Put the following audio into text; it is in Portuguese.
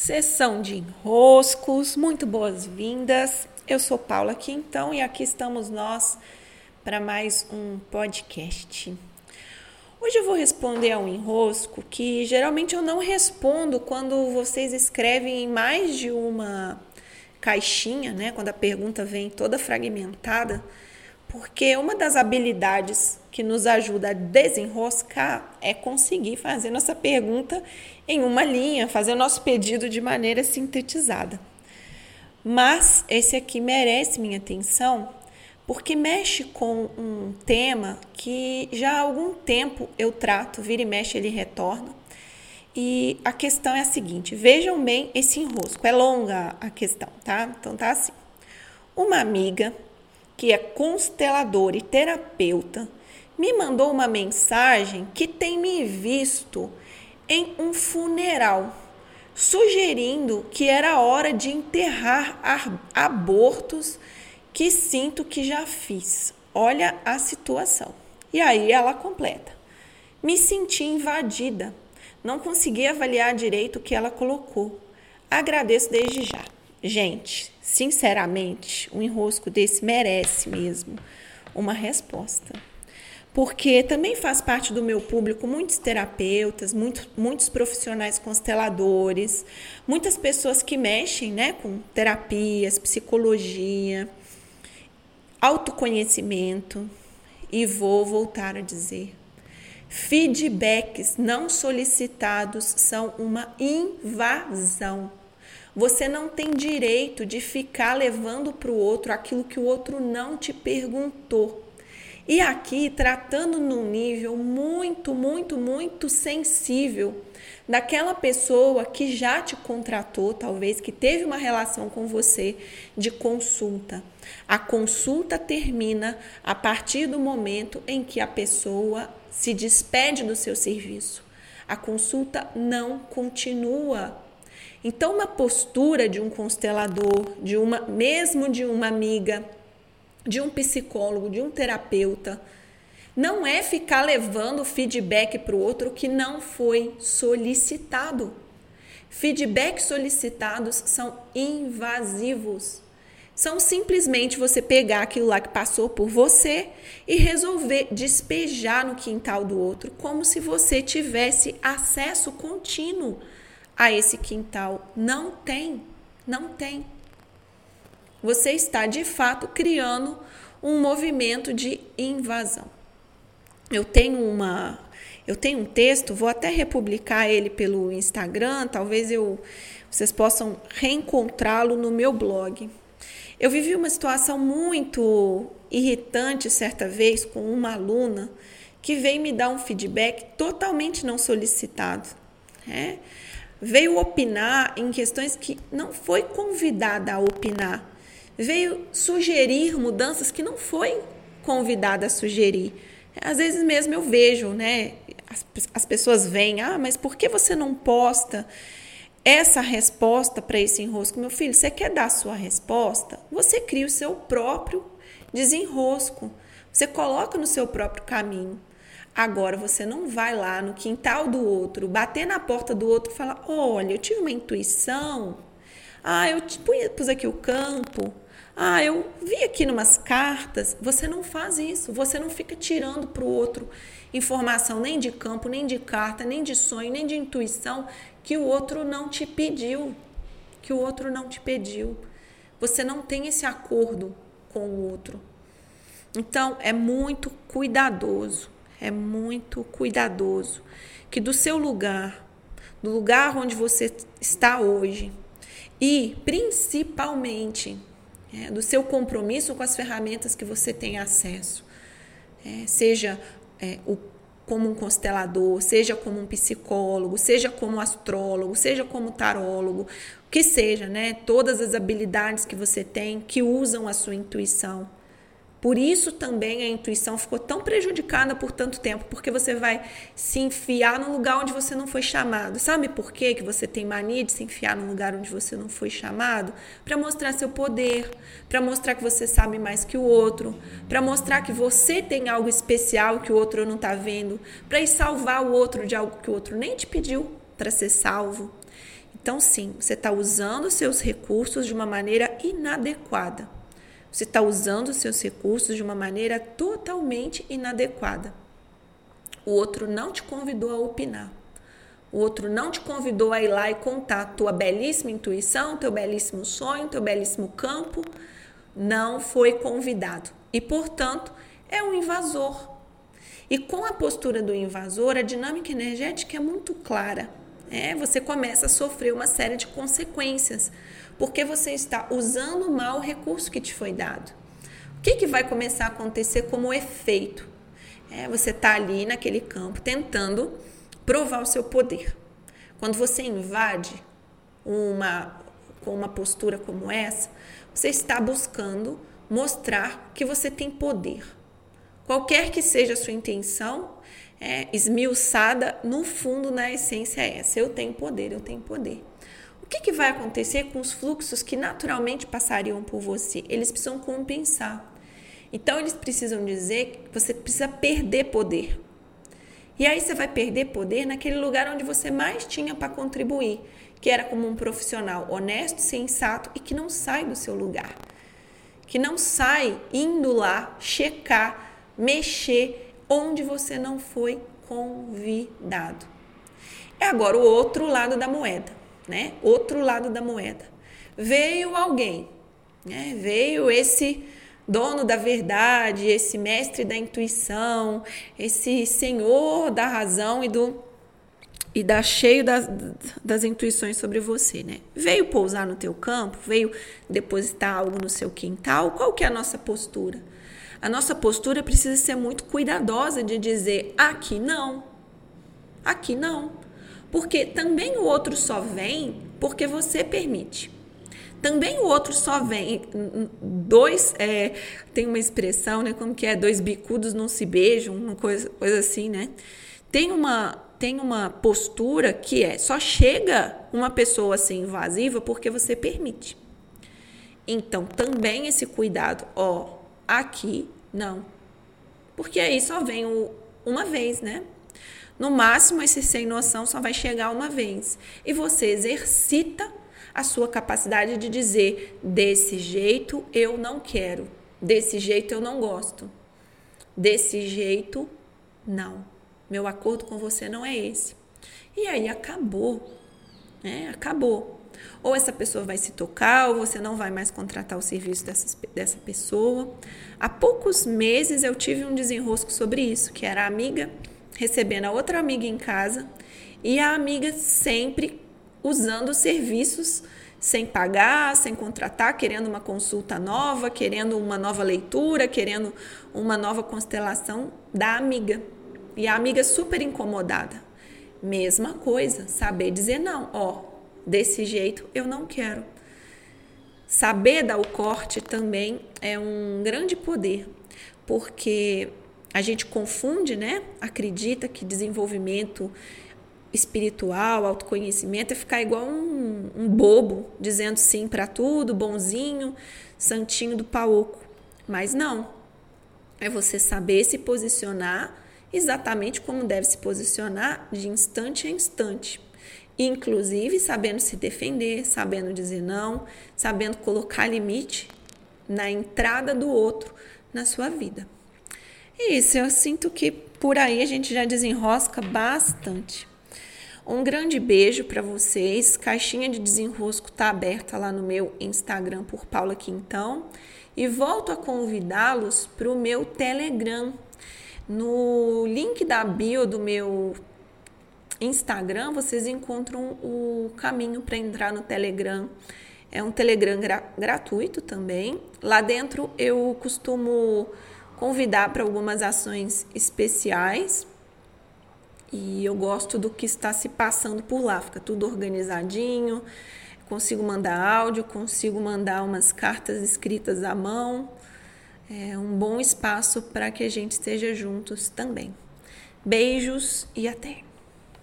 Sessão de enroscos, muito boas-vindas. Eu sou Paula Quintão e aqui estamos nós para mais um podcast. Hoje eu vou responder a um enrosco que geralmente eu não respondo quando vocês escrevem em mais de uma caixinha, né? Quando a pergunta vem toda fragmentada, porque uma das habilidades que nos ajuda a desenroscar é conseguir fazer nossa pergunta em uma linha, fazer nosso pedido de maneira sintetizada. Mas esse aqui merece minha atenção porque mexe com um tema que já há algum tempo eu trato, vira e mexe ele retorna. E a questão é a seguinte: vejam bem esse enrosco, é longa a questão, tá? Então tá assim. Uma amiga que é consteladora e terapeuta me mandou uma mensagem que tem me visto em um funeral, sugerindo que era hora de enterrar abortos que sinto que já fiz. Olha a situação. E aí ela completa: Me senti invadida. Não consegui avaliar direito o que ela colocou. Agradeço desde já. Gente, sinceramente, um enrosco desse merece mesmo uma resposta porque também faz parte do meu público muitos terapeutas, muitos, muitos profissionais consteladores, muitas pessoas que mexem né, com terapias, psicologia, autoconhecimento. E vou voltar a dizer: feedbacks não solicitados são uma invasão. Você não tem direito de ficar levando para o outro aquilo que o outro não te perguntou. E aqui tratando num nível muito, muito, muito sensível daquela pessoa que já te contratou, talvez que teve uma relação com você de consulta. A consulta termina a partir do momento em que a pessoa se despede do seu serviço. A consulta não continua. Então, uma postura de um constelador, de uma mesmo de uma amiga, de um psicólogo, de um terapeuta, não é ficar levando feedback para o outro que não foi solicitado. Feedbacks solicitados são invasivos. São simplesmente você pegar aquilo lá que passou por você e resolver despejar no quintal do outro, como se você tivesse acesso contínuo a esse quintal. Não tem, não tem você está de fato criando um movimento de invasão. Eu tenho uma eu tenho um texto, vou até republicar ele pelo Instagram, talvez eu vocês possam reencontrá-lo no meu blog. Eu vivi uma situação muito irritante certa vez com uma aluna que veio me dar um feedback totalmente não solicitado. Né? Veio opinar em questões que não foi convidada a opinar veio sugerir mudanças que não foi convidada a sugerir. Às vezes mesmo eu vejo, né? As, as pessoas vêm, ah, mas por que você não posta essa resposta para esse enrosco? Meu filho, você quer dar a sua resposta? Você cria o seu próprio desenrosco. Você coloca no seu próprio caminho. Agora você não vai lá no quintal do outro, bater na porta do outro e falar: olha, eu tive uma intuição. Ah, eu pus aqui o campo. Ah, eu vi aqui numas cartas. Você não faz isso. Você não fica tirando para o outro informação nem de campo, nem de carta, nem de sonho, nem de intuição que o outro não te pediu. Que o outro não te pediu. Você não tem esse acordo com o outro. Então, é muito cuidadoso. É muito cuidadoso que do seu lugar, do lugar onde você está hoje, e principalmente é, do seu compromisso com as ferramentas que você tem acesso. É, seja é, o, como um constelador, seja como um psicólogo, seja como astrólogo, seja como tarólogo, o que seja, né? Todas as habilidades que você tem que usam a sua intuição. Por isso também a intuição ficou tão prejudicada por tanto tempo, porque você vai se enfiar no lugar onde você não foi chamado. Sabe por quê que você tem mania de se enfiar no lugar onde você não foi chamado? Para mostrar seu poder, para mostrar que você sabe mais que o outro, para mostrar que você tem algo especial que o outro não está vendo, para ir salvar o outro de algo que o outro nem te pediu para ser salvo. Então, sim, você está usando seus recursos de uma maneira inadequada. Você está usando seus recursos de uma maneira totalmente inadequada. O outro não te convidou a opinar. O outro não te convidou a ir lá e contar tua belíssima intuição, teu belíssimo sonho, teu belíssimo campo. Não foi convidado. E, portanto, é um invasor. E com a postura do invasor, a dinâmica energética é muito clara. É, você começa a sofrer uma série de consequências, porque você está usando mal o recurso que te foi dado. O que, que vai começar a acontecer como efeito? É, você está ali naquele campo tentando provar o seu poder. Quando você invade uma com uma postura como essa, você está buscando mostrar que você tem poder. Qualquer que seja a sua intenção, é, esmiuçada, no fundo, na essência é essa: eu tenho poder, eu tenho poder. O que, que vai acontecer com os fluxos que naturalmente passariam por você? Eles precisam compensar. Então, eles precisam dizer que você precisa perder poder. E aí você vai perder poder naquele lugar onde você mais tinha para contribuir, que era como um profissional honesto, sensato e que não sai do seu lugar. Que não sai indo lá checar, mexer onde você não foi convidado. É agora o outro lado da moeda, né? Outro lado da moeda. Veio alguém, né? Veio esse dono da verdade, esse mestre da intuição, esse senhor da razão e do e dá cheio das, das intuições sobre você, né? Veio pousar no teu campo, veio depositar algo no seu quintal, qual que é a nossa postura? A nossa postura precisa ser muito cuidadosa de dizer aqui não, aqui não, porque também o outro só vem porque você permite. Também o outro só vem. Dois. É, tem uma expressão, né? Como que é? Dois bicudos não se beijam, uma coisa, coisa assim, né? Tem uma, tem uma postura que é só chega uma pessoa assim invasiva porque você permite. Então, também esse cuidado, ó, aqui não. Porque aí só vem o, uma vez, né? No máximo, esse sem noção só vai chegar uma vez. E você exercita a sua capacidade de dizer: desse jeito eu não quero, desse jeito eu não gosto, desse jeito não. Meu acordo com você não é esse. E aí acabou, né? Acabou. Ou essa pessoa vai se tocar, ou você não vai mais contratar o serviço dessa, dessa pessoa. Há poucos meses eu tive um desenrosco sobre isso, que era a amiga recebendo a outra amiga em casa e a amiga sempre usando serviços sem pagar, sem contratar, querendo uma consulta nova, querendo uma nova leitura, querendo uma nova constelação da amiga. E a amiga super incomodada. Mesma coisa, saber dizer não, ó, desse jeito eu não quero. Saber dar o corte também é um grande poder, porque a gente confunde, né? Acredita que desenvolvimento espiritual, autoconhecimento, é ficar igual um, um bobo, dizendo sim para tudo, bonzinho, santinho do pauco. Mas não. É você saber se posicionar exatamente como deve se posicionar de instante a instante. Inclusive sabendo se defender, sabendo dizer não, sabendo colocar limite na entrada do outro na sua vida. É isso, eu sinto que por aí a gente já desenrosca bastante. Um grande beijo para vocês. Caixinha de desenrosco tá aberta lá no meu Instagram por Paula Quintão e volto a convidá-los para o meu Telegram. No link da bio do meu Instagram, vocês encontram o caminho para entrar no Telegram. É um Telegram gra gratuito também. Lá dentro eu costumo convidar para algumas ações especiais e eu gosto do que está se passando por lá, fica tudo organizadinho. Consigo mandar áudio, consigo mandar umas cartas escritas à mão. É um bom espaço para que a gente esteja juntos também. Beijos e até!